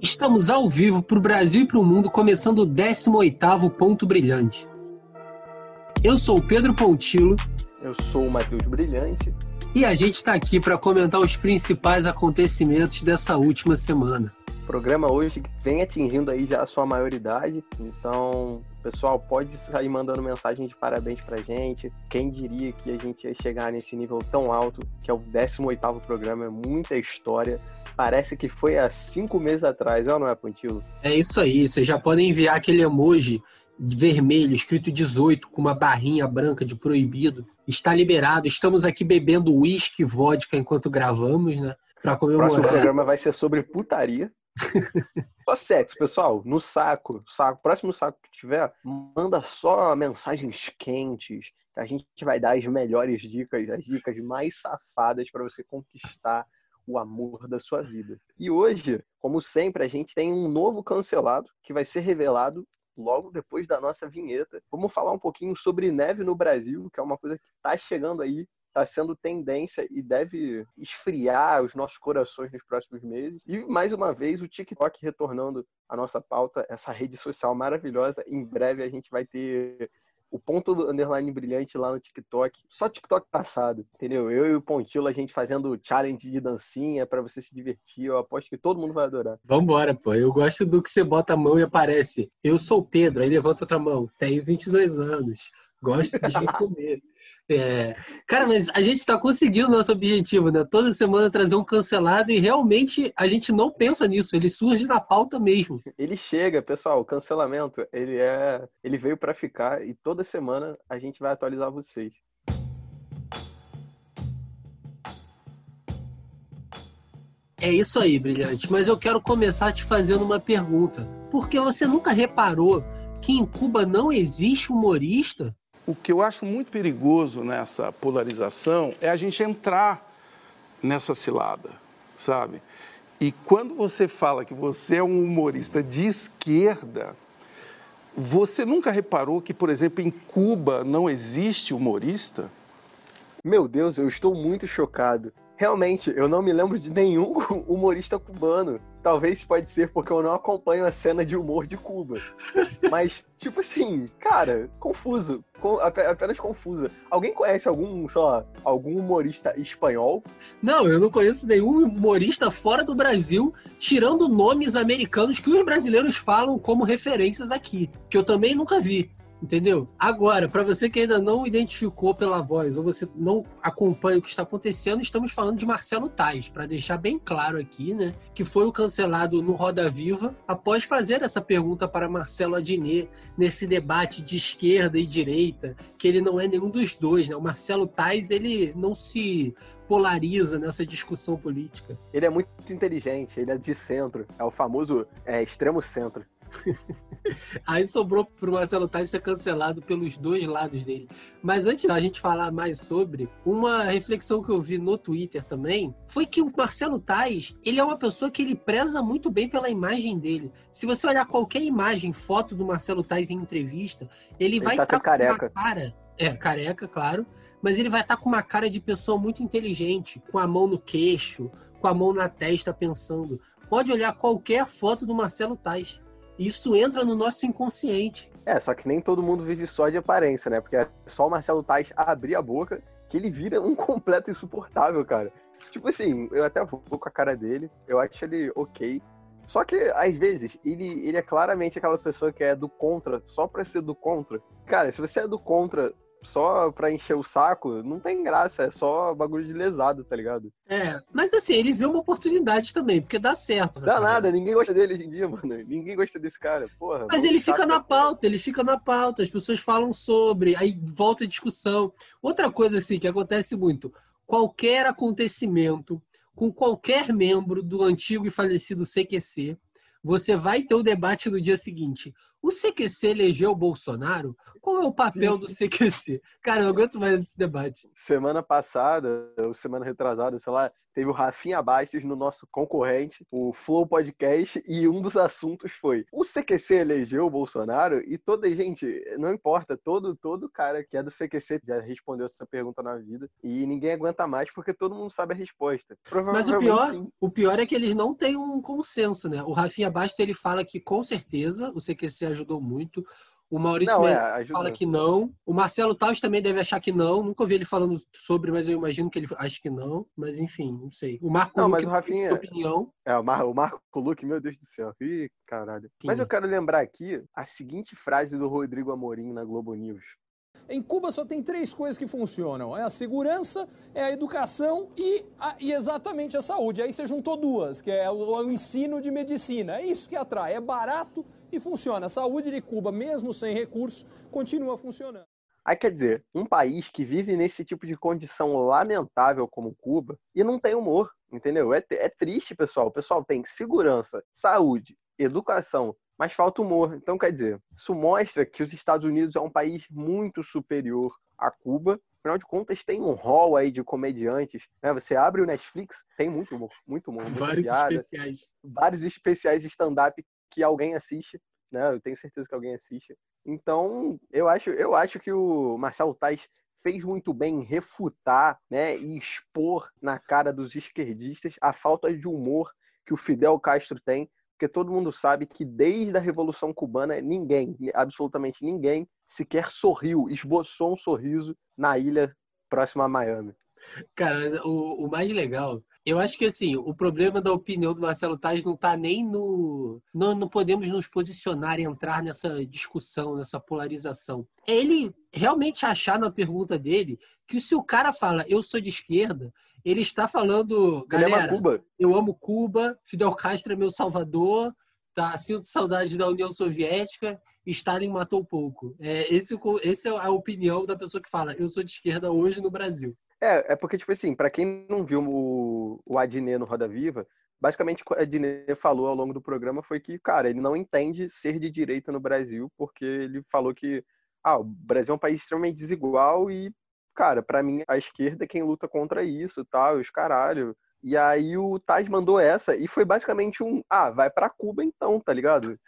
Estamos ao vivo para o Brasil e para o mundo, começando o 18º Ponto Brilhante. Eu sou o Pedro Pontilo. Eu sou o Matheus Brilhante. E a gente está aqui para comentar os principais acontecimentos dessa última semana. O programa hoje vem atingindo aí já a sua maioridade, então, pessoal, pode sair mandando mensagem de parabéns pra gente. Quem diria que a gente ia chegar nesse nível tão alto, que é o 18º programa, é muita história. Parece que foi há cinco meses atrás, é ou não é, Pontilo? É isso aí, vocês já podem enviar aquele emoji vermelho, escrito 18, com uma barrinha branca de proibido. Está liberado, estamos aqui bebendo uísque e vodka enquanto gravamos, né? Pra comemorar. O próximo programa vai ser sobre putaria. só sexo, pessoal. No saco, saco. Próximo saco que tiver, manda só mensagens quentes. Que a gente vai dar as melhores dicas, as dicas mais safadas para você conquistar o amor da sua vida. E hoje, como sempre, a gente tem um novo cancelado que vai ser revelado logo depois da nossa vinheta. Vamos falar um pouquinho sobre neve no Brasil, que é uma coisa que está chegando aí está sendo tendência e deve esfriar os nossos corações nos próximos meses. E mais uma vez o TikTok retornando à nossa pauta, essa rede social maravilhosa. Em breve a gente vai ter o ponto do underline brilhante lá no TikTok. Só TikTok passado, entendeu? Eu e o Pontilo, a gente fazendo challenge de dancinha para você se divertir. Eu aposto que todo mundo vai adorar. Vambora, pô. Eu gosto do que você bota a mão e aparece. Eu sou o Pedro, aí levanta outra mão. Tenho 22 anos. Gosto de comer. É. Cara, mas a gente está conseguindo nosso objetivo, né? Toda semana trazer um cancelado e realmente a gente não pensa nisso, ele surge na pauta mesmo. Ele chega, pessoal, o cancelamento, ele é, ele veio para ficar e toda semana a gente vai atualizar vocês. É isso aí, brilhante. Mas eu quero começar te fazendo uma pergunta. Porque você nunca reparou que em Cuba não existe humorista? O que eu acho muito perigoso nessa polarização é a gente entrar nessa cilada, sabe? E quando você fala que você é um humorista de esquerda, você nunca reparou que, por exemplo, em Cuba não existe humorista? Meu Deus, eu estou muito chocado. Realmente, eu não me lembro de nenhum humorista cubano. Talvez pode ser porque eu não acompanho a cena de humor de Cuba. Mas, tipo assim, cara, confuso. apenas confusa. Alguém conhece algum, lá, algum humorista espanhol? Não, eu não conheço nenhum humorista fora do Brasil, tirando nomes americanos que os brasileiros falam como referências aqui. Que eu também nunca vi. Entendeu? Agora, para você que ainda não identificou pela voz ou você não acompanha o que está acontecendo, estamos falando de Marcelo Tais, para deixar bem claro aqui, né? Que foi o cancelado no Roda Viva após fazer essa pergunta para Marcelo Adnet nesse debate de esquerda e direita, que ele não é nenhum dos dois, né? O Marcelo Tais, ele não se polariza nessa discussão política. Ele é muito inteligente, ele é de centro, é o famoso é, extremo centro. Aí sobrou pro Marcelo Tais ser cancelado pelos dois lados dele. Mas antes da gente falar mais sobre, uma reflexão que eu vi no Twitter também foi que o Marcelo Tais, ele é uma pessoa que ele preza muito bem pela imagem dele. Se você olhar qualquer imagem, foto do Marcelo Tais em entrevista, ele, ele vai estar tá com careca. uma cara, é, careca, claro, mas ele vai estar tá com uma cara de pessoa muito inteligente, com a mão no queixo, com a mão na testa pensando. Pode olhar qualquer foto do Marcelo Tais isso entra no nosso inconsciente. É, só que nem todo mundo vive só de aparência, né? Porque é só o Marcelo Tais abrir a boca que ele vira um completo insuportável, cara. Tipo assim, eu até vou com a cara dele, eu acho ele ok. Só que, às vezes, ele, ele é claramente aquela pessoa que é do contra, só pra ser do contra. Cara, se você é do contra só pra encher o saco, não tem graça, é só bagulho de lesado, tá ligado? É, mas assim, ele vê uma oportunidade também, porque dá certo. Dá nada, ninguém gosta dele hoje em dia, mano. Ninguém gosta desse cara, porra. Mas ele fica na pauta, ele fica na pauta, as pessoas falam sobre, aí volta a discussão. Outra coisa, assim, que acontece muito, qualquer acontecimento com qualquer membro do antigo e falecido CQC, você vai ter o debate no dia seguinte. O CQC elegeu o Bolsonaro? Qual é o papel Sim. do CQC? Cara, eu não aguento mais esse debate. Semana passada, ou semana retrasada, sei lá, teve o Rafinha Bastos no nosso concorrente, o Flow Podcast, e um dos assuntos foi: o CQC elegeu o Bolsonaro? E toda gente, não importa, todo todo cara que é do CQC já respondeu essa pergunta na vida e ninguém aguenta mais porque todo mundo sabe a resposta. Mas o pior, o pior é que eles não têm um consenso, né? O Rafinha Bastos ele fala que com certeza o CQC ajudou muito. O Maurício não, é, fala que não. O Marcelo Taus também deve achar que não. Nunca ouvi ele falando sobre, mas eu imagino que ele acha que não. Mas enfim, não sei. O Marco não, Luque, mas o Rafinha, opinião. É, o, Mar, o Marco Luque, meu Deus do céu. Ih, caralho. Sim. Mas eu quero lembrar aqui a seguinte frase do Rodrigo Amorim na Globo News. Em Cuba só tem três coisas que funcionam: é a segurança, é a educação e, a, e exatamente a saúde. Aí você juntou duas, que é o, o ensino de medicina. É isso que atrai. É barato e funciona. A saúde de Cuba, mesmo sem recursos, continua funcionando. Aí quer dizer, um país que vive nesse tipo de condição lamentável como Cuba e não tem humor, entendeu? É, é triste, pessoal. O pessoal tem segurança, saúde, educação, mas falta humor. Então, quer dizer, isso mostra que os Estados Unidos é um país muito superior a Cuba. Afinal de contas, tem um hall aí de comediantes. Né? Você abre o Netflix, tem muito humor, muito humor. Vários piada, especiais. Vários especiais stand-up que alguém assiste, né? Eu tenho certeza que alguém assiste. Então, eu acho, eu acho que o Marcelo Tais fez muito bem em refutar, né, e expor na cara dos esquerdistas a falta de humor que o Fidel Castro tem, porque todo mundo sabe que desde a Revolução Cubana ninguém, absolutamente ninguém, sequer sorriu, esboçou um sorriso na ilha próxima a Miami. Cara, o, o mais legal eu acho que assim, o problema da opinião do Marcelo Taz não está nem no. Não, não podemos nos posicionar e entrar nessa discussão, nessa polarização. É ele realmente achar na pergunta dele que se o cara fala eu sou de esquerda, ele está falando, galera, Cuba. eu amo Cuba, Fidel Castro é meu salvador, tá? Sinto saudade da União Soviética, Stalin matou pouco. É, esse, esse é a opinião da pessoa que fala eu sou de esquerda hoje no Brasil. É, é porque, tipo assim, para quem não viu o, o Adnet no Roda Viva, basicamente o que o Adnet falou ao longo do programa foi que, cara, ele não entende ser de direita no Brasil, porque ele falou que ah, o Brasil é um país extremamente desigual e, cara, para mim a esquerda é quem luta contra isso, tal, os caralho. E aí o Taz mandou essa e foi basicamente um, ah, vai para Cuba então, tá ligado?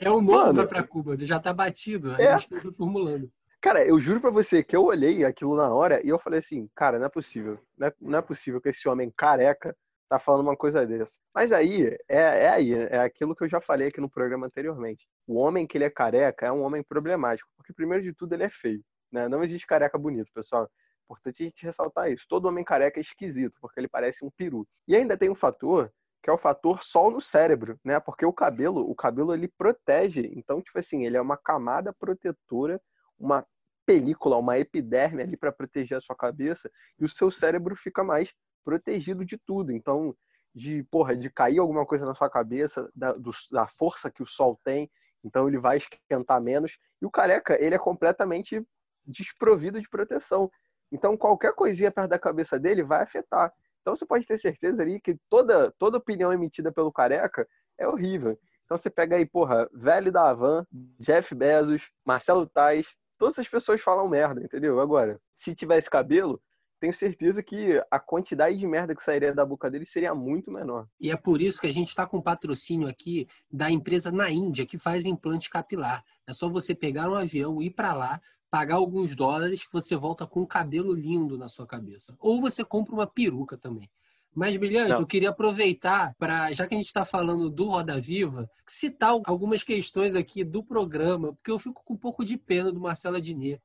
é o novo Mano, vai para Cuba, já tá batido, a é. gente tá formulando. Cara, eu juro pra você que eu olhei aquilo na hora e eu falei assim, cara, não é possível. Não é, não é possível que esse homem careca tá falando uma coisa dessa. Mas aí, é, é aí, é aquilo que eu já falei aqui no programa anteriormente. O homem que ele é careca é um homem problemático, porque primeiro de tudo ele é feio, né? Não existe careca bonito, pessoal. Importante a gente ressaltar isso. Todo homem careca é esquisito, porque ele parece um peru. E ainda tem um fator que é o fator sol no cérebro, né? Porque o cabelo, o cabelo ele protege. Então, tipo assim, ele é uma camada protetora, uma película, uma epiderme ali para proteger a sua cabeça e o seu cérebro fica mais protegido de tudo. Então, de porra, de cair alguma coisa na sua cabeça, da, do, da força que o sol tem, então ele vai esquentar menos. E o careca, ele é completamente desprovido de proteção. Então, qualquer coisinha perto da cabeça dele vai afetar. Então, você pode ter certeza ali que toda, toda opinião emitida pelo careca é horrível. Então, você pega aí, porra, velho da Havan, Jeff Bezos, Marcelo Tais, todas as pessoas falam merda, entendeu? Agora, se tivesse cabelo, tenho certeza que a quantidade de merda que sairia da boca dele seria muito menor. E é por isso que a gente está com patrocínio aqui da empresa na Índia que faz implante capilar. É só você pegar um avião, ir para lá, pagar alguns dólares que você volta com um cabelo lindo na sua cabeça. Ou você compra uma peruca também. Mas, Brilhante, Não. eu queria aproveitar para, já que a gente está falando do Roda Viva, citar algumas questões aqui do programa, porque eu fico com um pouco de pena do Marcelo Adnet.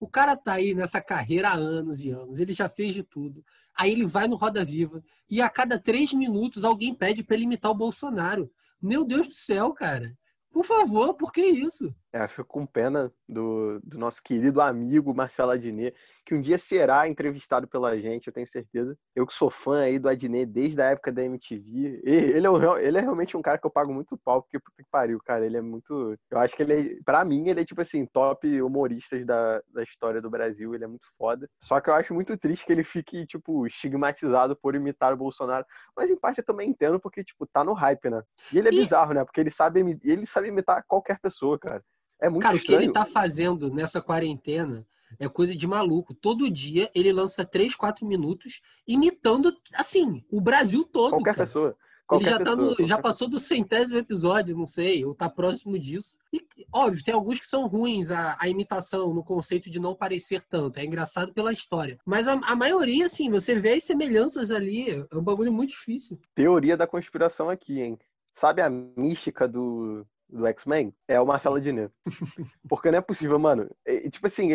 O cara tá aí nessa carreira há anos e anos, ele já fez de tudo. Aí ele vai no Roda Viva e a cada três minutos alguém pede para ele imitar o Bolsonaro. Meu Deus do céu, cara. Por favor, por que isso? É, fico com pena do, do nosso querido amigo Marcelo Adnet, que um dia será entrevistado pela gente, eu tenho certeza. Eu que sou fã aí do Adnet desde a época da MTV. Ele é, um, ele é realmente um cara que eu pago muito pau, porque puta que pariu, cara. Ele é muito. Eu acho que ele é, pra mim, ele é tipo assim, top humoristas da, da história do Brasil. Ele é muito foda. Só que eu acho muito triste que ele fique, tipo, estigmatizado por imitar o Bolsonaro. Mas em parte eu também entendo, porque, tipo, tá no hype, né? E ele é e... bizarro, né? Porque ele sabe, ele sabe imitar qualquer pessoa, cara. É muito Cara, estranho. o que ele tá fazendo nessa quarentena é coisa de maluco. Todo dia ele lança 3, 4 minutos imitando, assim, o Brasil todo. Qualquer cara. pessoa. Qualquer ele já, pessoa, tá no, já passou do centésimo episódio, não sei, ou tá próximo disso. E, óbvio, tem alguns que são ruins a, a, imitação, no conceito de não parecer tanto. É engraçado pela história. Mas a, a, maioria, assim, você vê as semelhanças ali, é um bagulho muito difícil. Teoria da conspiração aqui, hein? Sabe a mística do, do X-Men é o Marcelo Adnet. Porque não é possível, mano. E, tipo assim,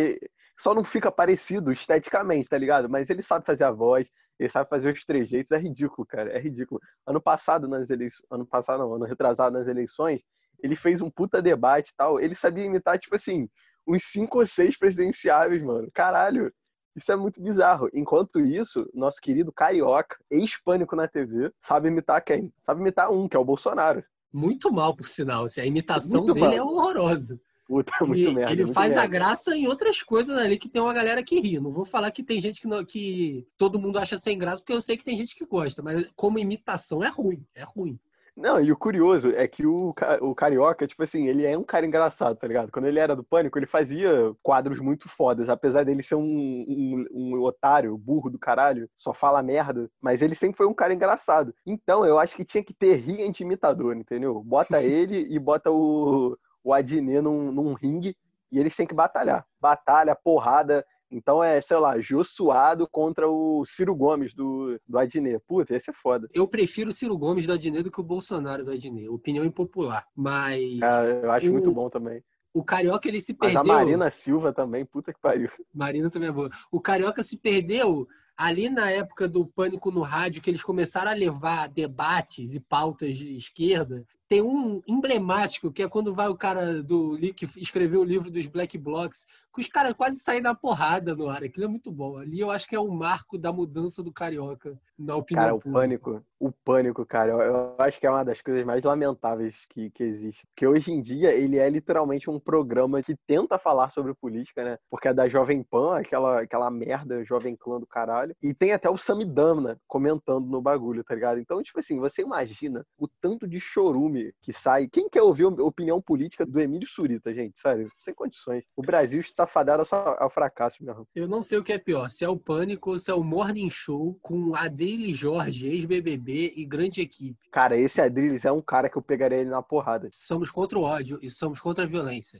só não fica parecido esteticamente, tá ligado? Mas ele sabe fazer a voz, ele sabe fazer os trejeitos, é ridículo, cara, é ridículo. Ano passado nas eleições, ano passado não, ano retrasado nas eleições, ele fez um puta debate e tal, ele sabia imitar, tipo assim, uns cinco ou seis presidenciáveis, mano. Caralho, isso é muito bizarro. Enquanto isso, nosso querido Carioca, ex-pânico na TV, sabe imitar quem? Sabe imitar um, que é o Bolsonaro. Muito mal, por sinal. Assim, a imitação muito dele mal. é horrorosa. Puta, muito e, merda. Ele muito faz merda. a graça em outras coisas ali que tem uma galera que ri. Não vou falar que tem gente que, não, que todo mundo acha sem graça, porque eu sei que tem gente que gosta, mas como imitação é ruim. É ruim. Não, e o curioso é que o, o Carioca, tipo assim, ele é um cara engraçado, tá ligado? Quando ele era do Pânico, ele fazia quadros muito fodas, apesar dele ser um, um, um otário, burro do caralho, só fala merda, mas ele sempre foi um cara engraçado. Então, eu acho que tinha que ter rinha imitador, entendeu? Bota ele e bota o, o Adnet num, num ringue e eles têm que batalhar. Batalha, porrada, então é, sei lá, Jô Suado contra o Ciro Gomes do, do Adnet. Puta, esse é foda. Eu prefiro o Ciro Gomes do Adnet do que o Bolsonaro do Adnet. Opinião impopular. Mas. É, eu acho o, muito bom também. O Carioca, ele se perdeu. Mas a Marina Silva também, puta que pariu. Marina também é boa. O Carioca se perdeu ali na época do Pânico no Rádio, que eles começaram a levar debates e pautas de esquerda, tem um emblemático, que é quando vai o cara do que escreveu o livro dos Black Blocs, que os caras quase saem na porrada no ar. Aquilo é muito bom. Ali eu acho que é o marco da mudança do carioca, na opinião Cara, o pública. pânico, o pânico, cara, eu, eu, acho que é uma das coisas mais lamentáveis que, que existe. Porque hoje em dia ele é literalmente um programa que tenta falar sobre política, né? Porque é da Jovem Pan, aquela, aquela merda Jovem Clã do caralho. E tem até o Samidana comentando no bagulho, tá ligado? Então, tipo assim, você imagina o tanto de chorume que sai. Quem quer ouvir a opinião política do Emílio Surita, gente? Sério, sem condições. O Brasil está fadado ao fracasso mesmo. Eu não sei o que é pior, se é o Pânico ou se é o Morning Show com Adrilles Jorge, ex-BBB e grande equipe. Cara, esse Adrilles é um cara que eu pegaria ele na porrada. Somos contra o ódio e somos contra a violência.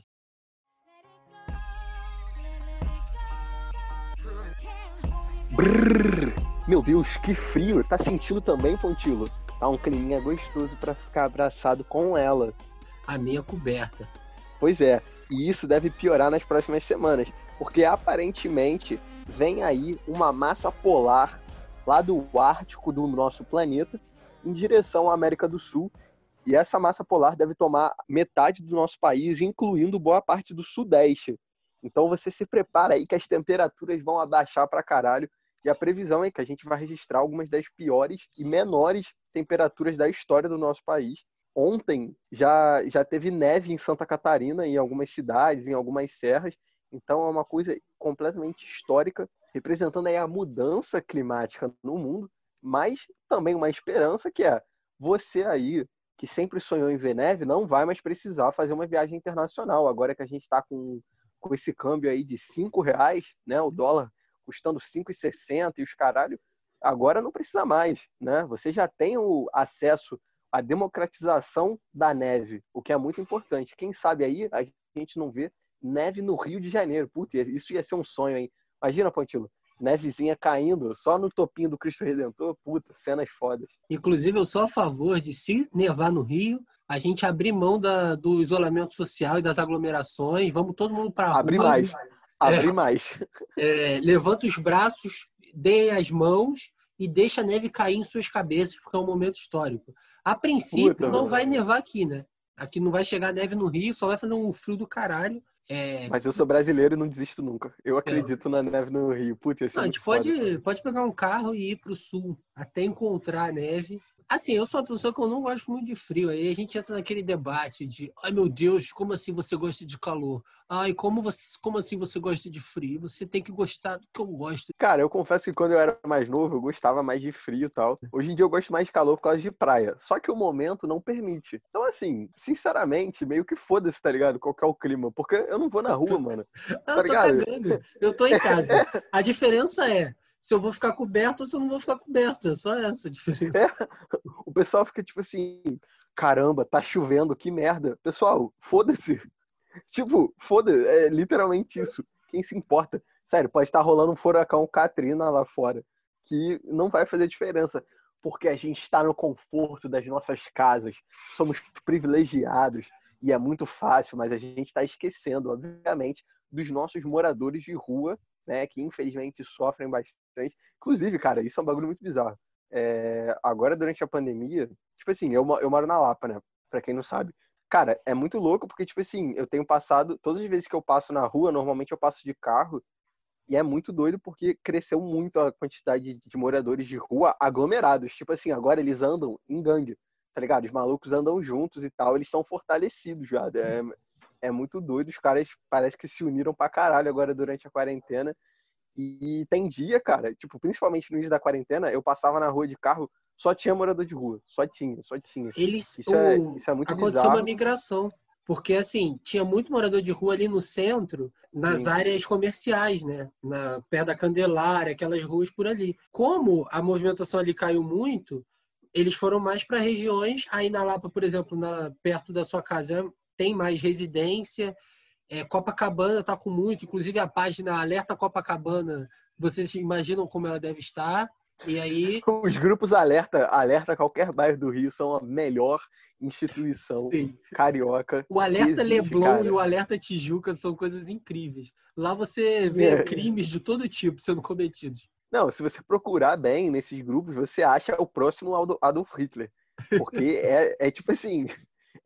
Brrr. Meu Deus, que frio! Tá sentindo também, Pontilo? Tá um climinha gostoso para ficar abraçado com ela. A minha coberta. Pois é, e isso deve piorar nas próximas semanas, porque aparentemente vem aí uma massa polar lá do Ártico do nosso planeta em direção à América do Sul. E essa massa polar deve tomar metade do nosso país, incluindo boa parte do Sudeste. Então você se prepara aí que as temperaturas vão abaixar para caralho e a previsão é que a gente vai registrar algumas das piores e menores temperaturas da história do nosso país. Ontem já, já teve neve em Santa Catarina, em algumas cidades, em algumas serras. Então é uma coisa completamente histórica, representando aí a mudança climática no mundo, mas também uma esperança que é você aí que sempre sonhou em ver neve não vai mais precisar fazer uma viagem internacional. Agora que a gente está com, com esse câmbio aí de cinco reais, né, o dólar custando 5,60 e os caralho, agora não precisa mais, né? Você já tem o acesso à democratização da neve, o que é muito importante. Quem sabe aí a gente não vê neve no Rio de Janeiro. Putz, isso ia ser um sonho, hein? Imagina, Pontilo, nevezinha caindo só no topinho do Cristo Redentor, puta, cenas fodas. Inclusive, eu sou a favor de se nevar no Rio, a gente abrir mão da, do isolamento social e das aglomerações, vamos todo mundo para Abrir mais. Abrir é, mais. É, levanta os braços, dê as mãos e deixa a neve cair em suas cabeças, porque é um momento histórico. A princípio, Puta, não vai nevar aqui, né? Aqui não vai chegar neve no Rio, só vai fazer um frio do caralho. É... Mas eu sou brasileiro e não desisto nunca. Eu acredito é. na neve no Rio. Putz, não, a gente pode, pode pegar um carro e ir pro sul até encontrar a neve Assim, eu sou uma pessoa que eu não gosto muito de frio. Aí a gente entra naquele debate de, ai meu Deus, como assim você gosta de calor? Ai, como, você, como assim você gosta de frio? Você tem que gostar do que eu gosto. Cara, eu confesso que quando eu era mais novo, eu gostava mais de frio e tal. Hoje em dia eu gosto mais de calor por causa de praia. Só que o momento não permite. Então, assim, sinceramente, meio que foda-se, tá ligado? Qual é o clima. Porque eu não vou na rua, mano. Tá eu tô cagando. Eu tô em casa. A diferença é, se eu vou ficar coberto ou se eu não vou ficar coberto. É só essa a diferença. É. O pessoal fica tipo assim, caramba, tá chovendo, que merda. Pessoal, foda-se. Tipo, foda é literalmente isso. Quem se importa? Sério, pode estar rolando um furacão Katrina lá fora, que não vai fazer diferença, porque a gente está no conforto das nossas casas, somos privilegiados e é muito fácil, mas a gente está esquecendo, obviamente, dos nossos moradores de rua né, que infelizmente sofrem bastante. Inclusive, cara, isso é um bagulho muito bizarro. É, agora, durante a pandemia, tipo assim, eu, eu moro na Lapa, né? Pra quem não sabe. Cara, é muito louco porque, tipo assim, eu tenho passado, todas as vezes que eu passo na rua, normalmente eu passo de carro, e é muito doido porque cresceu muito a quantidade de moradores de rua aglomerados. Tipo assim, agora eles andam em gangue, tá ligado? Os malucos andam juntos e tal, eles são fortalecidos já. É, é muito doido. Os caras parece que se uniram pra caralho agora durante a quarentena. E tem dia, cara, tipo, principalmente no início da quarentena, eu passava na rua de carro, só tinha morador de rua. Só tinha, só tinha. Eles, isso, o... é, isso é muito Aconteceu bizarro. uma migração. Porque, assim, tinha muito morador de rua ali no centro, nas Sim. áreas comerciais, né? Na, perto da Candelária, aquelas ruas por ali. Como a movimentação ali caiu muito, eles foram mais para regiões. Aí na Lapa, por exemplo, na, perto da sua casa, tem mais residência. É, Copacabana está com muito, inclusive a página Alerta Copacabana, vocês imaginam como ela deve estar. E aí. Os grupos Alerta, Alerta qualquer bairro do Rio são a melhor instituição Sim. carioca. O Alerta existe, Leblon cara. e o Alerta Tijuca são coisas incríveis. Lá você vê é. crimes de todo tipo sendo cometidos. Não, se você procurar bem nesses grupos, você acha o próximo Adolf Hitler. Porque é, é tipo assim,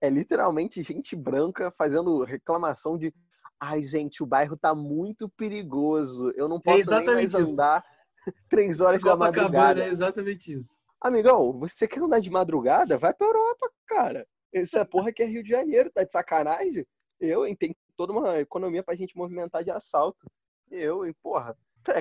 é literalmente gente branca fazendo reclamação de ai, gente, o bairro tá muito perigoso. Eu não posso é nem mais isso. andar três horas da madrugada. É exatamente isso. Amigão, você quer andar de madrugada? Vai pra Europa, cara. Essa porra aqui é Rio de Janeiro, tá de sacanagem? Eu, hein, tem toda uma economia pra gente movimentar de assalto. Eu, hein, porra.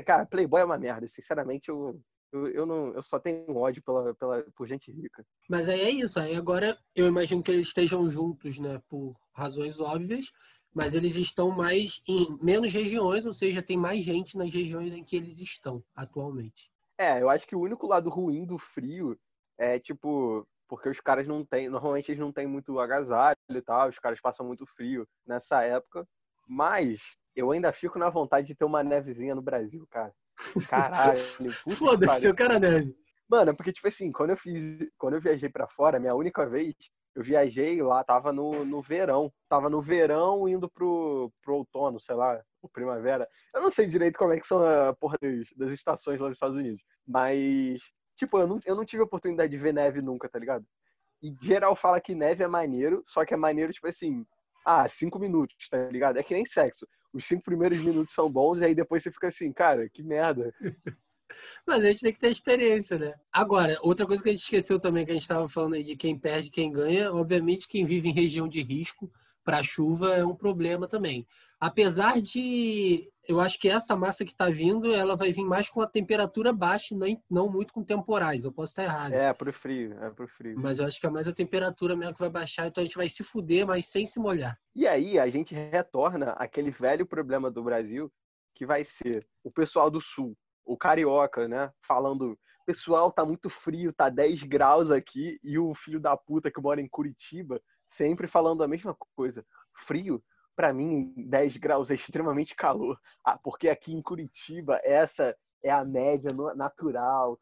Cara, Playboy é uma merda. Sinceramente, eu, eu, eu, não, eu só tenho ódio pela, pela, por gente rica. Mas aí é isso. Aí agora eu imagino que eles estejam juntos, né? Por razões óbvias. Mas eles estão mais em menos regiões, ou seja, tem mais gente nas regiões em que eles estão atualmente. É, eu acho que o único lado ruim do frio é tipo. Porque os caras não têm. Normalmente eles não têm muito agasalho e tal, os caras passam muito frio nessa época. Mas eu ainda fico na vontade de ter uma nevezinha no Brasil, cara. Caralho. Foda-se, o cara neve. Mano, porque, tipo assim, quando eu fiz. Quando eu viajei para fora, minha única vez, eu viajei lá, tava no, no verão. Tava no verão indo pro, pro outono, sei lá, primavera. Eu não sei direito como é que são a porra das, das estações lá nos Estados Unidos. Mas, tipo, eu não, eu não tive a oportunidade de ver neve nunca, tá ligado? E geral fala que neve é maneiro, só que é maneiro, tipo assim, ah, cinco minutos, tá ligado? É que nem sexo os cinco primeiros minutos são bons e aí depois você fica assim, cara, que merda. Mas a gente tem que ter experiência, né? Agora, outra coisa que a gente esqueceu também, que a gente estava falando aí de quem perde quem ganha, obviamente quem vive em região de risco para chuva é um problema também. Apesar de eu acho que essa massa que está vindo, ela vai vir mais com a temperatura baixa, nem, não muito com temporais. Eu posso estar errado. É, pro frio, é pro frio. Mas eu acho que é mais a temperatura mesmo que vai baixar, então a gente vai se fuder, mas sem se molhar. E aí a gente retorna aquele velho problema do Brasil, que vai ser o pessoal do sul, o carioca, né, falando, pessoal, tá muito frio, tá 10 graus aqui, e o filho da puta que mora em Curitiba sempre falando a mesma coisa. Frio? Para mim, 10 graus é extremamente calor. Ah, porque aqui em Curitiba, essa é a média natural.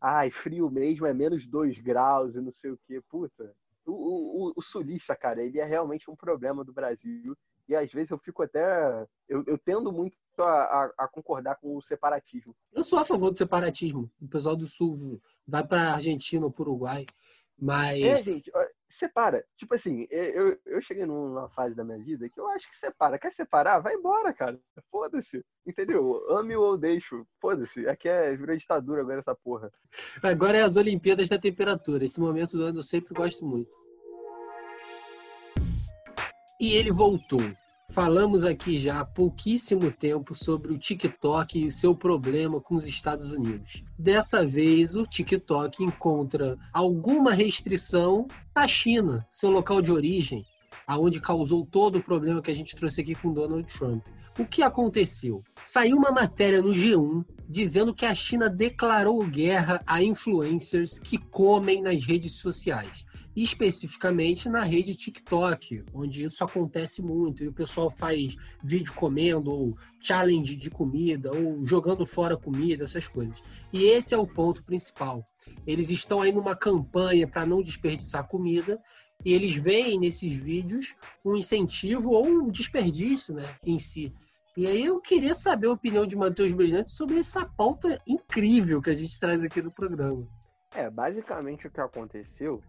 Ai, frio mesmo é menos 2 graus e não sei o que. Puta, o, o, o, sulista, cara, ele é realmente um problema do Brasil. E às vezes eu fico até. Eu, eu tendo muito a, a, a, concordar com o separatismo. Eu sou a favor do separatismo. O pessoal do Sul vai para Argentina ou para Uruguai. Mas. É, gente, separa. Tipo assim, eu, eu cheguei numa fase da minha vida que eu acho que separa. Quer separar? Vai embora, cara. Foda-se. Entendeu? Ame ou deixo. Foda-se. Aqui é virou ditadura agora essa porra. Agora é as Olimpíadas da temperatura. Esse momento do ano eu sempre gosto muito. E ele voltou. Falamos aqui já há pouquíssimo tempo sobre o TikTok e seu problema com os Estados Unidos. Dessa vez, o TikTok encontra alguma restrição na China, seu local de origem, aonde causou todo o problema que a gente trouxe aqui com Donald Trump. O que aconteceu? Saiu uma matéria no G1 dizendo que a China declarou guerra a influencers que comem nas redes sociais especificamente na rede TikTok, onde isso acontece muito e o pessoal faz vídeo comendo ou challenge de comida ou jogando fora comida, essas coisas. E esse é o ponto principal. Eles estão aí numa campanha para não desperdiçar comida e eles veem nesses vídeos um incentivo ou um desperdício, né, em si. E aí eu queria saber a opinião de Matheus Brilhante sobre essa pauta incrível que a gente traz aqui no programa. É, basicamente o que aconteceu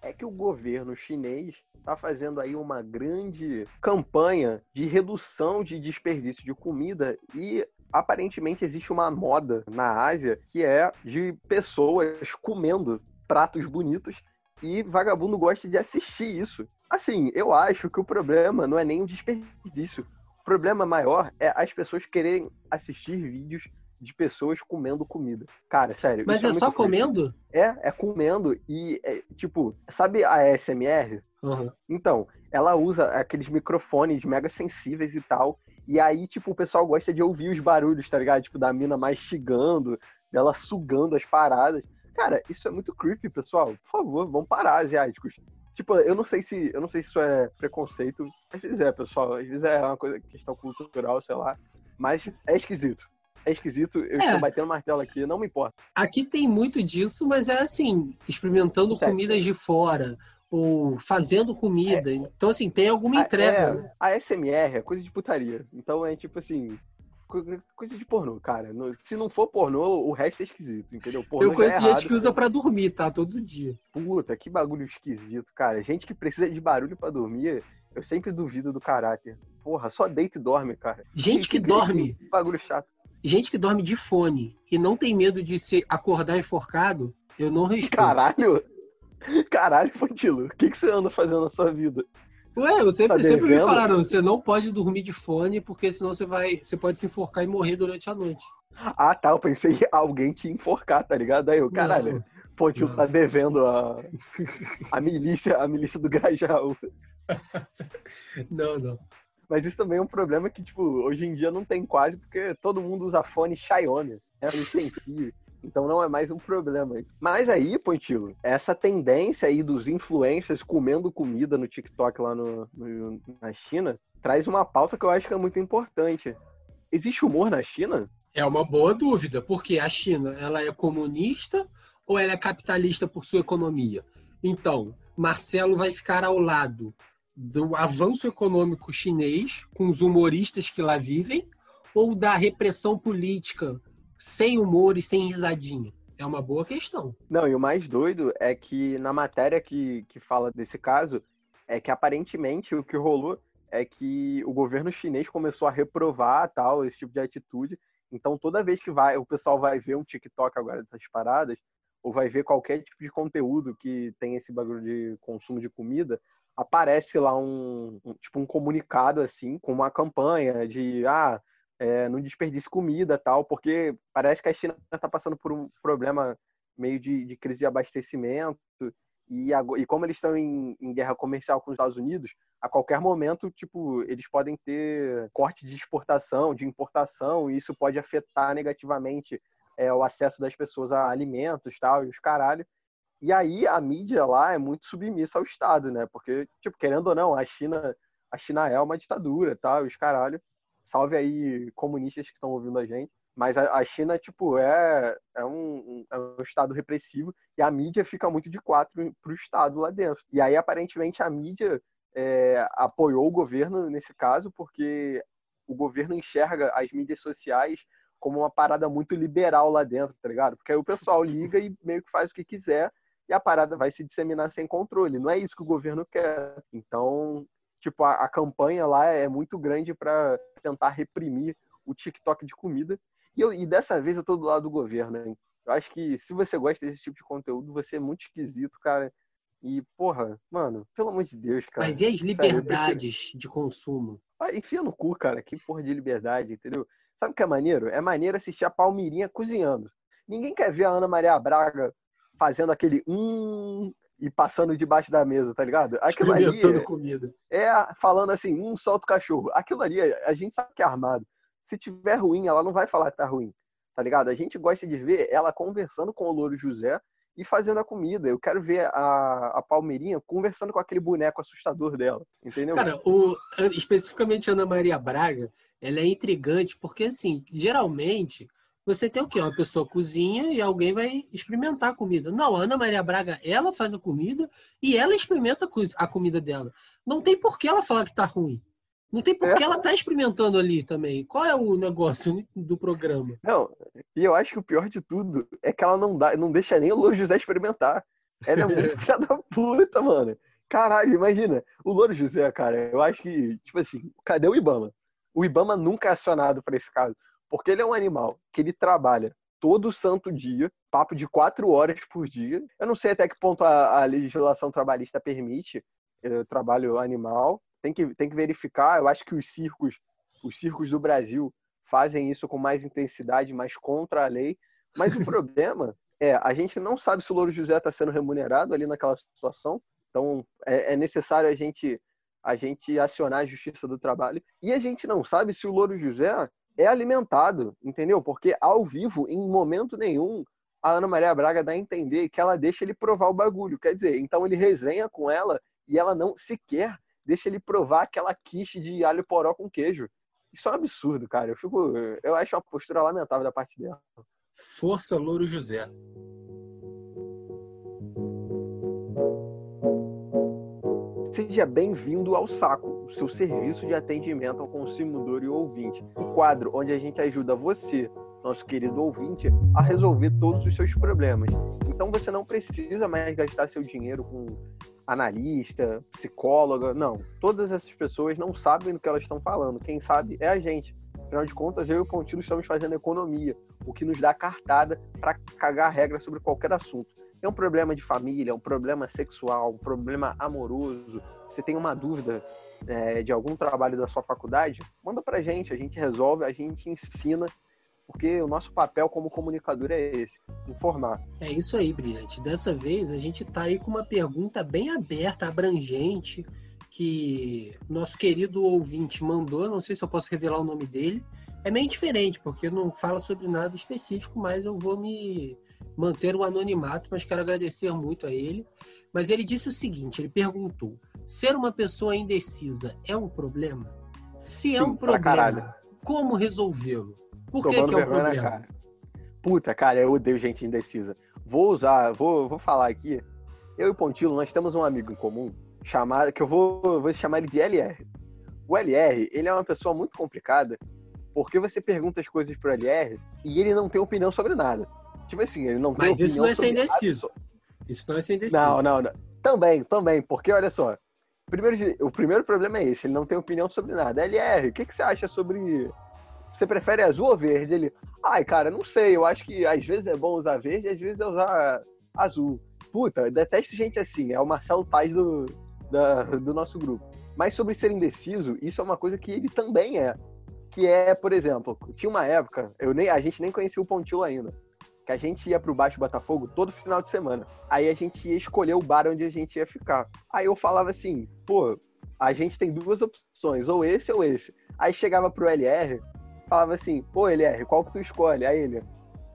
é que o governo chinês está fazendo aí uma grande campanha de redução de desperdício de comida e aparentemente existe uma moda na Ásia que é de pessoas comendo pratos bonitos e vagabundo gosta de assistir isso. Assim, eu acho que o problema não é nem o desperdício. O problema maior é as pessoas quererem assistir vídeos de pessoas comendo comida. Cara, sério. Mas é, é só comendo? É, é comendo. E, é, tipo, sabe a ASMR? Uhum. Então, ela usa aqueles microfones mega sensíveis e tal. E aí, tipo, o pessoal gosta de ouvir os barulhos, tá ligado? Tipo, da mina mastigando, dela sugando as paradas. Cara, isso é muito creepy, pessoal. Por favor, vamos parar, asiáticos. Tipo, eu não sei se eu não sei se isso é preconceito. Às vezes é, pessoal. Às vezes é uma coisa questão cultural, sei lá. Mas é esquisito é esquisito, eu é. estou batendo martelo aqui, não me importa. Aqui tem muito disso, mas é assim, experimentando Sério? comidas de fora, ou fazendo comida. É, então, assim, tem alguma entrega. É, a SMR é coisa de putaria. Então é tipo assim. Coisa de pornô, cara. Se não for pornô, o resto é esquisito, entendeu? Pornô eu conheço é gente errado, que usa para dormir, tá? Todo dia. Puta, que bagulho esquisito, cara. Gente que precisa de barulho para dormir, eu sempre duvido do caráter. Porra, só deita e dorme, cara. Gente que, que dorme. Que bagulho chato gente que dorme de fone e não tem medo de se acordar enforcado, eu não respeito. Caralho! Caralho, Pontilo, o que, que você anda fazendo na sua vida? Ué, eu sempre, tá sempre me falaram, você não pode dormir de fone, porque senão você vai. Você pode se enforcar e morrer durante a noite. Ah, tá. Eu pensei que alguém te enforcar, tá ligado? Aí eu, caralho, Pontilo tá devendo a, a milícia, a milícia do Grajaú. não, não. Mas isso também é um problema que, tipo, hoje em dia não tem quase, porque todo mundo usa fone Xiaomi, né? sem fio. Então não é mais um problema. Mas aí, Pontilo, essa tendência aí dos influencers comendo comida no TikTok lá no, no, na China traz uma pauta que eu acho que é muito importante. Existe humor na China? É uma boa dúvida, porque a China ela é comunista ou ela é capitalista por sua economia? Então, Marcelo vai ficar ao lado do avanço econômico chinês com os humoristas que lá vivem ou da repressão política sem humor e sem risadinha? É uma boa questão. Não, e o mais doido é que na matéria que, que fala desse caso, é que aparentemente o que rolou é que o governo chinês começou a reprovar tal, esse tipo de atitude. Então, toda vez que vai, o pessoal vai ver um TikTok agora dessas paradas, ou vai ver qualquer tipo de conteúdo que tem esse bagulho de consumo de comida, aparece lá um, um, tipo um comunicado assim com uma campanha de ah é, não desperdice comida tal porque parece que a China está passando por um problema meio de, de crise de abastecimento e, e como eles estão em, em, guerra comercial com os Estados Unidos a qualquer momento tipo eles podem ter corte de exportação de importação e isso pode afetar negativamente é, o acesso das pessoas a alimentos tal e os caralho e aí a mídia lá é muito submissa ao Estado, né? Porque, tipo, querendo ou não, a China, a China é uma ditadura, tá? Os caralho. Salve aí comunistas que estão ouvindo a gente. Mas a, a China, tipo, é, é, um, é um Estado repressivo e a mídia fica muito de quatro pro Estado lá dentro. E aí, aparentemente, a mídia é, apoiou o governo nesse caso, porque o governo enxerga as mídias sociais como uma parada muito liberal lá dentro, tá ligado? Porque aí o pessoal liga e meio que faz o que quiser e a parada vai se disseminar sem controle. Não é isso que o governo quer. Então, tipo, a, a campanha lá é muito grande para tentar reprimir o TikTok de comida. E, eu, e dessa vez eu tô do lado do governo, hein? Eu acho que se você gosta desse tipo de conteúdo, você é muito esquisito, cara. E, porra, mano, pelo amor de Deus, cara. Mas e as liberdades Sério, de consumo? Ah, enfia no cu, cara. Que porra de liberdade, entendeu? Sabe o que é maneiro? É maneiro assistir a Palmirinha cozinhando. Ninguém quer ver a Ana Maria Braga fazendo aquele hum e passando debaixo da mesa, tá ligado? Aquilo ali é, é falando assim, um solta o cachorro. Aquilo ali, a gente sabe que é armado. Se tiver ruim, ela não vai falar que tá ruim, tá ligado? A gente gosta de ver ela conversando com o Louro José e fazendo a comida. Eu quero ver a, a Palmeirinha conversando com aquele boneco assustador dela, entendeu? Cara, o, especificamente Ana Maria Braga, ela é intrigante porque, assim, geralmente você tem o quê? Uma pessoa cozinha e alguém vai experimentar a comida. Não, a Ana Maria Braga, ela faz a comida e ela experimenta a comida dela. Não tem por que ela falar que tá ruim. Não tem por que é. ela tá experimentando ali também. Qual é o negócio do programa? Não, e eu acho que o pior de tudo é que ela não, dá, não deixa nem o Louro José experimentar. Ela é muito filha da puta, mano. Caralho, imagina. O Louro José, cara, eu acho que, tipo assim, cadê o Ibama? O Ibama nunca é acionado para esse caso. Porque ele é um animal que ele trabalha todo santo dia, papo de quatro horas por dia. Eu não sei até que ponto a, a legislação trabalhista permite eh, trabalho animal. Tem que, tem que verificar. Eu acho que os circos, os circos do Brasil fazem isso com mais intensidade, mais contra a lei. Mas o problema é, a gente não sabe se o Louro José está sendo remunerado ali naquela situação. Então, é, é necessário a gente, a gente acionar a Justiça do Trabalho. E a gente não sabe se o Louro José é alimentado, entendeu? Porque ao vivo, em momento nenhum, a Ana Maria Braga dá a entender que ela deixa ele provar o bagulho. Quer dizer, então ele resenha com ela e ela não sequer deixa ele provar aquela quiche de alho poró com queijo. Isso é um absurdo, cara. Eu fico, eu acho uma postura lamentável da parte dela. Força Louro José. Seja bem-vindo ao Saco, seu serviço de atendimento ao consumidor e ouvinte. Um quadro onde a gente ajuda você, nosso querido ouvinte, a resolver todos os seus problemas. Então você não precisa mais gastar seu dinheiro com analista, psicóloga, não. Todas essas pessoas não sabem do que elas estão falando. Quem sabe é a gente. Afinal de contas, eu e o Pontilo estamos fazendo economia, o que nos dá cartada para cagar regra sobre qualquer assunto é um problema de família, é um problema sexual, um problema amoroso, você tem uma dúvida é, de algum trabalho da sua faculdade, manda pra gente, a gente resolve, a gente ensina, porque o nosso papel como comunicador é esse, informar. É isso aí, Brilhante. Dessa vez a gente tá aí com uma pergunta bem aberta, abrangente, que nosso querido ouvinte mandou, não sei se eu posso revelar o nome dele, é meio diferente, porque não fala sobre nada específico, mas eu vou me manter o anonimato, mas quero agradecer muito a ele. Mas ele disse o seguinte: ele perguntou: ser uma pessoa indecisa é um problema? Se Sim, é um problema, como resolvê-lo? Por que, que é um problema? Cara. Puta, cara, eu odeio gente indecisa. Vou usar, vou, vou falar aqui. Eu e o Pontilo, nós temos um amigo em comum, chamado, que eu vou, vou chamar ele de LR. O LR, ele é uma pessoa muito complicada, porque você pergunta as coisas pro LR e ele não tem opinião sobre nada. Tipo assim, ele não tem Mas isso não é ser indeciso. Isso não é ser indeciso. Não, não, não. Também, também, porque olha só. Primeiro, o primeiro problema é esse, ele não tem opinião sobre nada. LR, o que, que você acha sobre. Você prefere azul ou verde? Ele. Ai, cara, não sei. Eu acho que às vezes é bom usar verde, às vezes é usar azul. Puta, detesto gente assim. É o Marcelo Paz do, da, do nosso grupo. Mas sobre ser indeciso, isso é uma coisa que ele também é. Que é, por exemplo, tinha uma época, eu nem, a gente nem conhecia o Pontil ainda que a gente ia pro Baixo Botafogo todo final de semana. Aí a gente ia escolher o bar onde a gente ia ficar. Aí eu falava assim, pô, a gente tem duas opções, ou esse ou esse. Aí chegava pro LR, falava assim, pô, LR, qual que tu escolhe? Aí ele,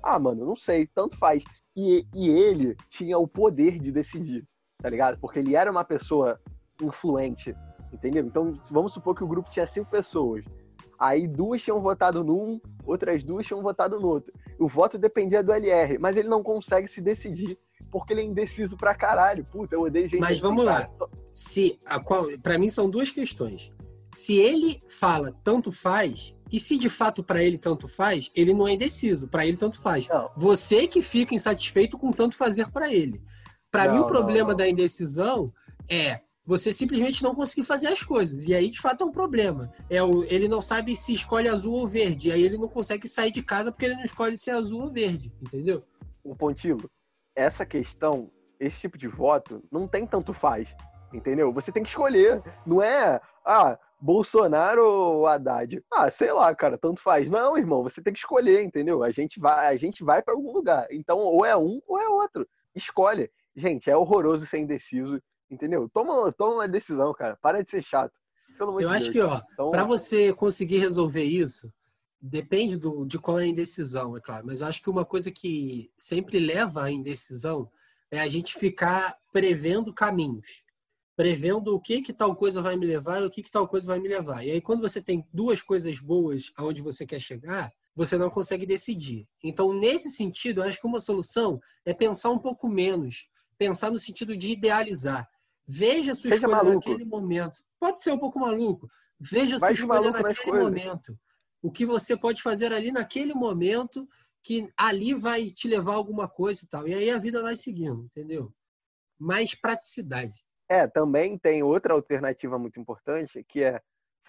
ah, mano, não sei, tanto faz. E, e ele tinha o poder de decidir, tá ligado? Porque ele era uma pessoa influente, entendeu? Então, vamos supor que o grupo tinha cinco pessoas. Aí duas tinham votado num, outras duas tinham votado no outro. O voto dependia do LR, mas ele não consegue se decidir porque ele é indeciso pra caralho. Puta, eu odeio gente. Mas assim, vamos lá. Se a qual, para mim são duas questões. Se ele fala tanto faz, e se de fato para ele tanto faz, ele não é indeciso, para ele tanto faz. Não. Você que fica insatisfeito com tanto fazer para ele. Para mim, o problema não, não. da indecisão é você simplesmente não conseguir fazer as coisas. E aí, de fato, é um problema. É o, ele não sabe se escolhe azul ou verde. Aí ele não consegue sair de casa porque ele não escolhe se é azul ou verde. Entendeu? o Pontilo, essa questão, esse tipo de voto, não tem tanto faz, entendeu? Você tem que escolher, não é, ah, Bolsonaro ou Haddad? Ah, sei lá, cara, tanto faz. Não, irmão, você tem que escolher, entendeu? A gente vai, a gente vai para algum lugar. Então, ou é um ou é outro. Escolhe. Gente, é horroroso ser indeciso, entendeu? Toma, toma uma decisão, cara. Para de ser chato. Pelo Eu acho Deus. que, ó, Então, Para você conseguir resolver isso, depende do, de qual é a indecisão, é claro. Mas eu acho que uma coisa que sempre leva à indecisão é a gente ficar prevendo caminhos. Prevendo o que que tal coisa vai me levar e o que que tal coisa vai me levar. E aí, quando você tem duas coisas boas aonde você quer chegar, você não consegue decidir. Então, nesse sentido, eu acho que uma solução é pensar um pouco menos. Pensar no sentido de idealizar. Veja a sua Seja escolha maluco. naquele momento. Pode ser um pouco maluco. Veja a sua escolha naquele momento. O que você pode fazer ali naquele momento que ali vai te levar a alguma coisa e tal. E aí a vida vai seguindo, entendeu? Mais praticidade. É, também tem outra alternativa muito importante, que é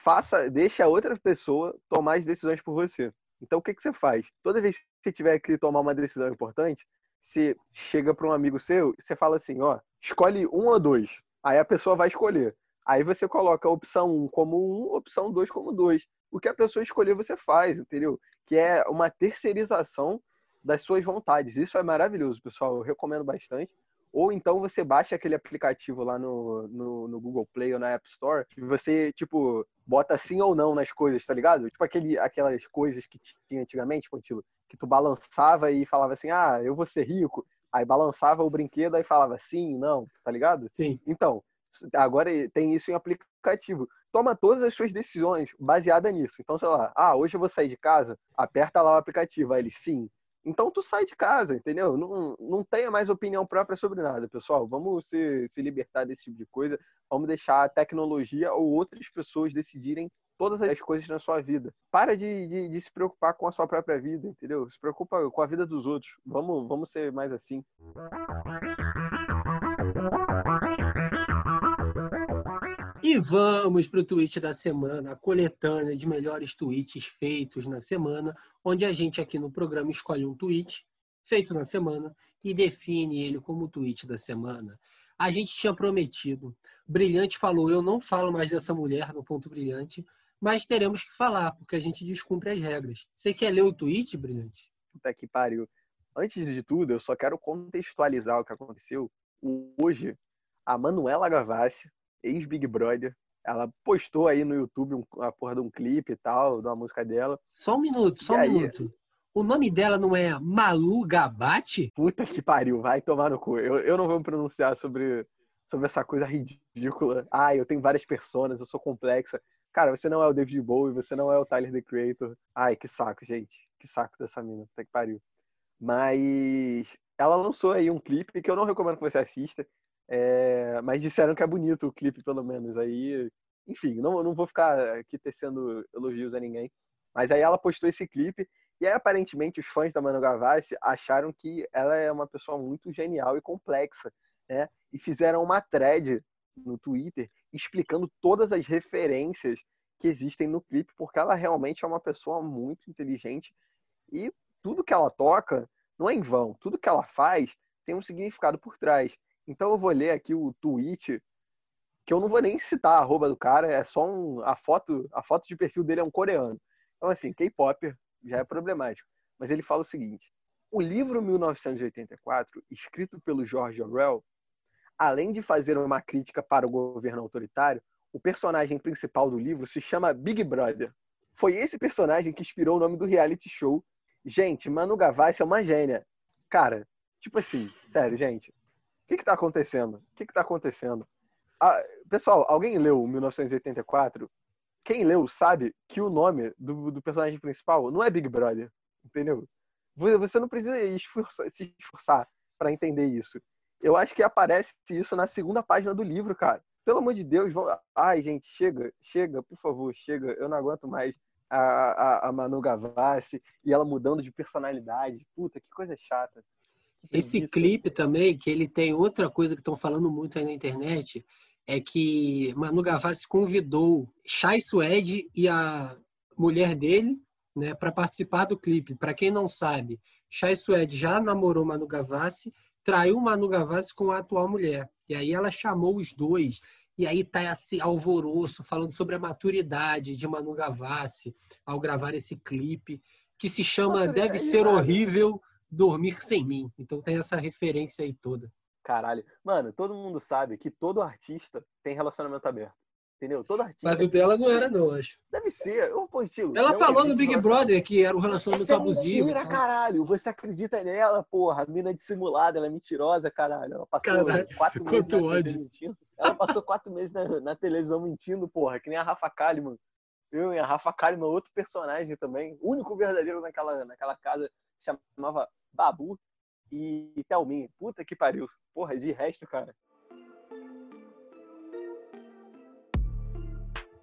faça, deixe a outra pessoa tomar as decisões por você. Então, o que, que você faz? Toda vez que você tiver que tomar uma decisão importante, você chega para um amigo seu e você fala assim, ó, escolhe um ou dois. Aí a pessoa vai escolher. Aí você coloca a opção 1 como 1, opção 2 como 2. O que a pessoa escolher, você faz, entendeu? Que é uma terceirização das suas vontades. Isso é maravilhoso, pessoal. Eu recomendo bastante. Ou então você baixa aquele aplicativo lá no, no, no Google Play ou na App Store e você, tipo, bota sim ou não nas coisas, tá ligado? Tipo aquele, aquelas coisas que tinha antigamente, Pontilo, que tu balançava e falava assim, ah, eu vou ser rico. Aí balançava o brinquedo e falava sim, não, tá ligado? Sim. Então, agora tem isso em aplicativo. Toma todas as suas decisões baseada nisso. Então, sei lá, ah, hoje eu vou sair de casa, aperta lá o aplicativo, aí ele sim. Então tu sai de casa, entendeu? Não, não tenha mais opinião própria sobre nada, pessoal. Vamos se, se libertar desse tipo de coisa. Vamos deixar a tecnologia ou outras pessoas decidirem todas as coisas na sua vida. Para de, de, de se preocupar com a sua própria vida, entendeu? Se preocupa com a vida dos outros. Vamos, vamos ser mais assim. E vamos para o tweet da semana, a coletânea de melhores tweets feitos na semana, onde a gente aqui no programa escolhe um tweet feito na semana e define ele como tweet da semana. A gente tinha prometido. Brilhante falou: Eu não falo mais dessa mulher no ponto brilhante, mas teremos que falar, porque a gente descumpre as regras. Você quer ler o tweet, Brilhante? Puta que pariu. Antes de tudo, eu só quero contextualizar o que aconteceu. Hoje, a Manuela Gavassi, ex-Big Brother, ela postou aí no YouTube a porra de um clipe e tal, de uma música dela. Só um minuto, só E um aí? minuto. O nome dela não é Malu Gabate? Puta que pariu, vai tomar no cu. Eu, eu não vou me pronunciar sobre, sobre essa coisa ridícula. Ah, eu tenho várias personas, eu sou complexa. Cara, você não é o David Bowie, você não é o Tyler, The Creator. Ai, que saco, gente. Que saco dessa mina, puta que pariu. Mas ela lançou aí um clipe que eu não recomendo que você assista. é, mas disseram que é bonito o clipe, pelo menos. Aí, enfim, não, não vou ficar aqui tecendo elogios a ninguém. Mas aí ela postou esse clipe e aí, aparentemente, os fãs da Manu Gavassi acharam que ela é uma pessoa muito genial e complexa, né? E fizeram uma thread no Twitter explicando todas as referências que existem no clipe, porque ela realmente é uma pessoa muito inteligente e tudo que ela toca não é em vão. Tudo que ela faz tem um significado por trás. Então eu vou ler aqui o tweet que eu não vou nem citar a arroba do cara, é só um, a foto, a foto de perfil dele é um coreano. Então assim, K-pop já é problemático. Mas ele fala o seguinte: o livro 1984, escrito pelo George Orwell, além de fazer uma crítica para o governo autoritário, o personagem principal do livro se chama Big Brother. Foi esse personagem que inspirou o nome do reality show. Gente, Manu Gavassi é uma gênia. Cara, tipo assim, sério, gente. O que que tá acontecendo? O que que tá acontecendo? Ah, pessoal, alguém leu 1984? Quem leu sabe que o nome do, do personagem principal não é Big Brother, entendeu? Vo- Você não precisa esforçar- se esforçar para entender isso. Eu acho que aparece isso na segunda página do livro, cara. Pelo amor de Deus, vão... ai, gente, chega, chega, por favor, chega. Eu não aguento mais a, a, a Manu Gavassi e ela mudando de personalidade. Puta, que coisa chata. Esse clipe também, que ele tem outra coisa que estão falando muito aí na internet, é que Manu Gavassi convidou Chai Suede e a mulher dele né, para participar do clipe. Para quem não sabe, Chai Suede já namorou Manu Gavassi, traiu Manu Gavassi com a atual mulher. E aí ela chamou os dois. E aí tá esse alvoroço falando sobre a maturidade de Manu Gavassi ao gravar esse clipe, que se chama Deve Ser Horrível Dormir Sem Mim. Então tem essa referência aí toda. Caralho. Mano, todo mundo sabe que todo artista tem relacionamento aberto. Entendeu? Todo artista. Mas o dela não era, não, acho. Deve ser. Eu contigo. Ela falou no Big Brother que era um relacionamento é abusivo. Mentira, caralho. Você acredita nela, porra. A mina é dissimulada, ela é mentirosa, caralho. Ela passou Caralho, quatro meses quanto na TV ódio. mentindo. Ela passou quatro meses na, na televisão mentindo, porra. Que nem a Rafa Kalimann. Eu e a Rafa Kalimann, outro personagem também. O único verdadeiro naquela, naquela casa se chamava Babu e Thelminha. Puta que pariu. Porra, de resto, cara.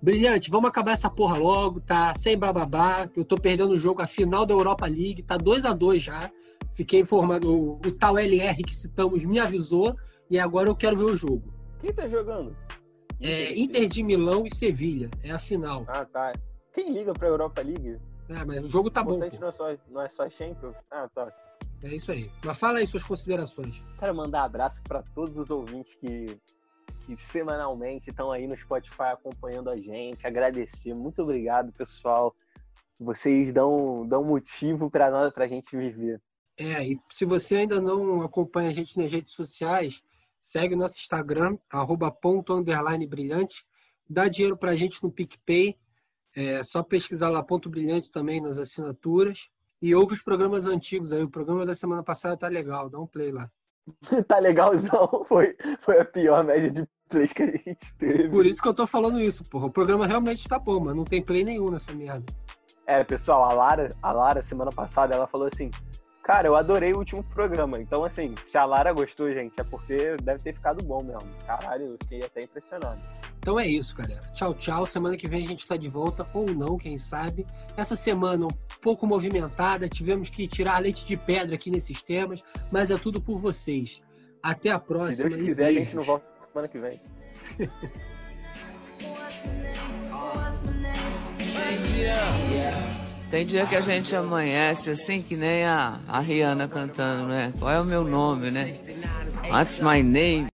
Brilhante, vamos acabar essa porra logo, tá? Sem bababá. Eu tô perdendo o jogo, a final da Europa League, tá 2 a 2 já. Fiquei informado, o, o tal LR que citamos me avisou e agora eu quero ver o jogo. Quem tá jogando? É Inter de Milão e Sevilha, é a final. Ah, tá. Quem liga pra Europa League? É, mas o jogo tá o bom. não é, só, não é só Champions. Ah, tá. É isso aí. Mas fala aí suas considerações. Quero mandar abraço para todos os ouvintes que, que semanalmente estão aí no Spotify acompanhando a gente. Agradecer. Muito obrigado, pessoal. Vocês dão, dão motivo para nós, pra gente viver. É, e se você ainda não acompanha a gente nas redes sociais, segue o nosso Instagram, arroba ponto underline brilhante. Dá dinheiro pra gente no PicPay. É só pesquisar lá ponto brilhante também nas assinaturas. E ouve os programas antigos aí. O programa da semana passada tá legal, dá um play lá. tá legalzão. Foi, foi a pior média de plays que a gente teve. Por isso que eu tô falando isso, porra. O programa realmente tá bom, mas não tem play nenhum nessa merda. É, pessoal, a Lara, a Lara, semana passada, ela falou assim: Cara, eu adorei o último programa. Então, assim, se a Lara gostou, gente, é porque deve ter ficado bom mesmo. Caralho, eu fiquei até impressionado. Então é isso, galera. Tchau, tchau. Semana que vem a gente está de volta, ou não, quem sabe. Essa semana um pouco movimentada, tivemos que tirar leite de pedra aqui nesses temas, mas é tudo por vocês. Até a Se próxima. Deus e quiser, a gente não volta semana que vem. Tem dia que a gente amanhece assim que nem a, a Rihanna cantando, né? Qual é o meu nome, né? What's my name?